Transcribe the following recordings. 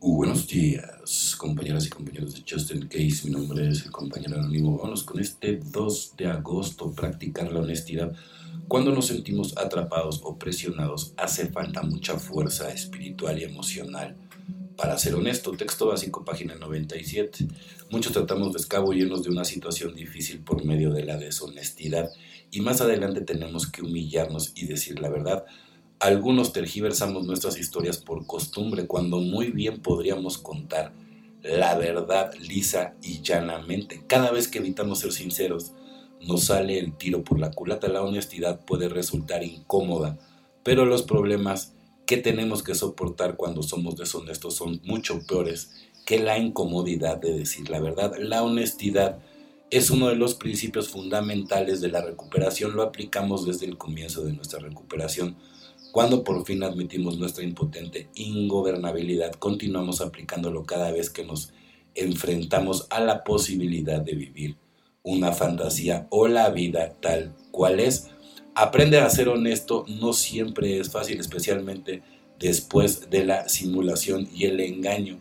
Buenos días, compañeras y compañeros de Justin Case. Mi nombre es el compañero anónimo. Vamos con este 2 de agosto, practicar la honestidad. Cuando nos sentimos atrapados o presionados, hace falta mucha fuerza espiritual y emocional. Para ser honesto, texto básico, página 97. Muchos tratamos de escabullernos de una situación difícil por medio de la deshonestidad y más adelante tenemos que humillarnos y decir la verdad algunos tergiversamos nuestras historias por costumbre cuando muy bien podríamos contar la verdad lisa y llanamente. Cada vez que evitamos ser sinceros, nos sale el tiro por la culata. La honestidad puede resultar incómoda, pero los problemas que tenemos que soportar cuando somos deshonestos son mucho peores que la incomodidad de decir la verdad. La honestidad es uno de los principios fundamentales de la recuperación. Lo aplicamos desde el comienzo de nuestra recuperación cuando por fin admitimos nuestra impotente ingobernabilidad, continuamos aplicándolo cada vez que nos enfrentamos a la posibilidad de vivir una fantasía o la vida tal cual es. Aprender a ser honesto no siempre es fácil, especialmente después de la simulación y el engaño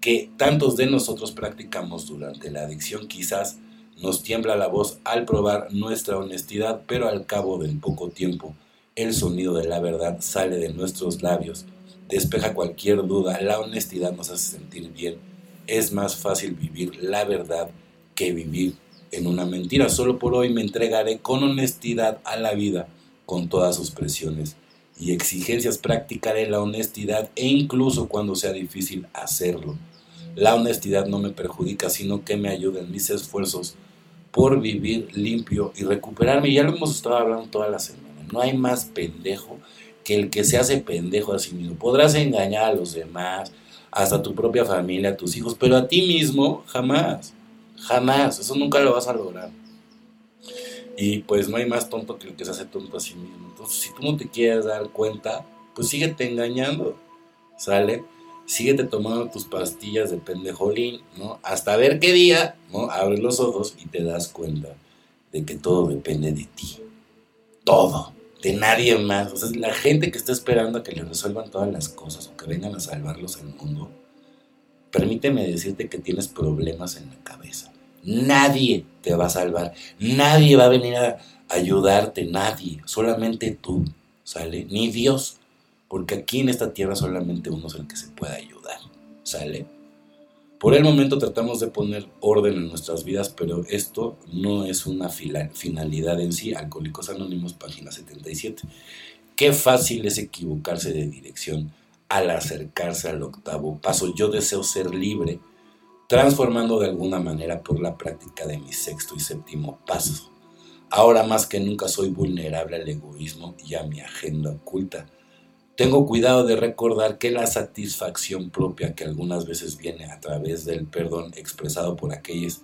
que tantos de nosotros practicamos durante la adicción. Quizás nos tiembla la voz al probar nuestra honestidad, pero al cabo del poco tiempo el sonido de la verdad sale de nuestros labios, despeja cualquier duda, la honestidad nos hace sentir bien. Es más fácil vivir la verdad que vivir en una mentira. Solo por hoy me entregaré con honestidad a la vida, con todas sus presiones y exigencias. Practicaré la honestidad e incluso cuando sea difícil hacerlo. La honestidad no me perjudica, sino que me ayuda en mis esfuerzos por vivir limpio y recuperarme. Ya lo hemos estado hablando toda la semana. No hay más pendejo que el que se hace pendejo a sí mismo. Podrás engañar a los demás, hasta tu propia familia, a tus hijos, pero a ti mismo jamás. Jamás. Eso nunca lo vas a lograr. Y pues no hay más tonto que el que se hace tonto a sí mismo. Entonces, si tú no te quieres dar cuenta, pues síguete engañando. ¿Sale? Síguete tomando tus pastillas de pendejolín, ¿no? Hasta ver qué día, ¿no? Abres los ojos y te das cuenta de que todo depende de ti. Todo de nadie más. O sea, la gente que está esperando a que le resuelvan todas las cosas o que vengan a salvarlos al mundo, permíteme decirte que tienes problemas en la cabeza. Nadie te va a salvar. Nadie va a venir a ayudarte. Nadie. Solamente tú. ¿Sale? Ni Dios. Porque aquí en esta tierra solamente uno es el que se puede ayudar. ¿Sale? Por el momento tratamos de poner orden en nuestras vidas, pero esto no es una finalidad en sí. Alcohólicos Anónimos, página 77. Qué fácil es equivocarse de dirección al acercarse al octavo paso. Yo deseo ser libre, transformando de alguna manera por la práctica de mi sexto y séptimo paso. Ahora más que nunca soy vulnerable al egoísmo y a mi agenda oculta tengo cuidado de recordar que la satisfacción propia que algunas veces viene a través del perdón expresado por aquellos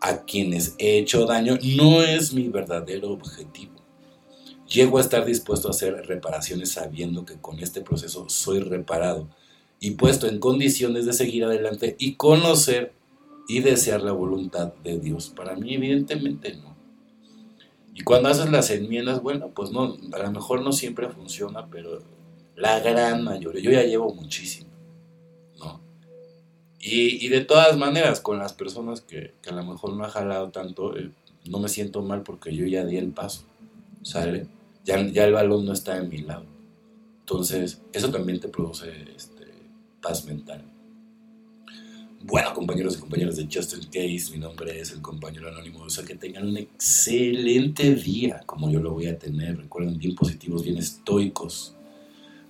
a quienes he hecho daño no es mi verdadero objetivo. Llego a estar dispuesto a hacer reparaciones sabiendo que con este proceso soy reparado y puesto en condiciones de seguir adelante y conocer y desear la voluntad de Dios. Para mí evidentemente no. Y cuando haces las enmiendas, bueno, pues no, a lo mejor no siempre funciona, pero la gran mayoría. Yo ya llevo muchísimo, ¿no? Y, de todas maneras, con las personas que, a lo mejor no ha jalado tanto, eh, no me siento mal porque yo ya di el paso, ¿sale? Ya, ya el balón no está en mi lado. Entonces, eso también te produce este, paz mental. Bueno, compañeros y compañeras de Justin Case, mi nombre es el compañero anónimo. O sea, que tengan un excelente día, como yo lo voy a tener. Recuerden, bien positivos, bien estoicos.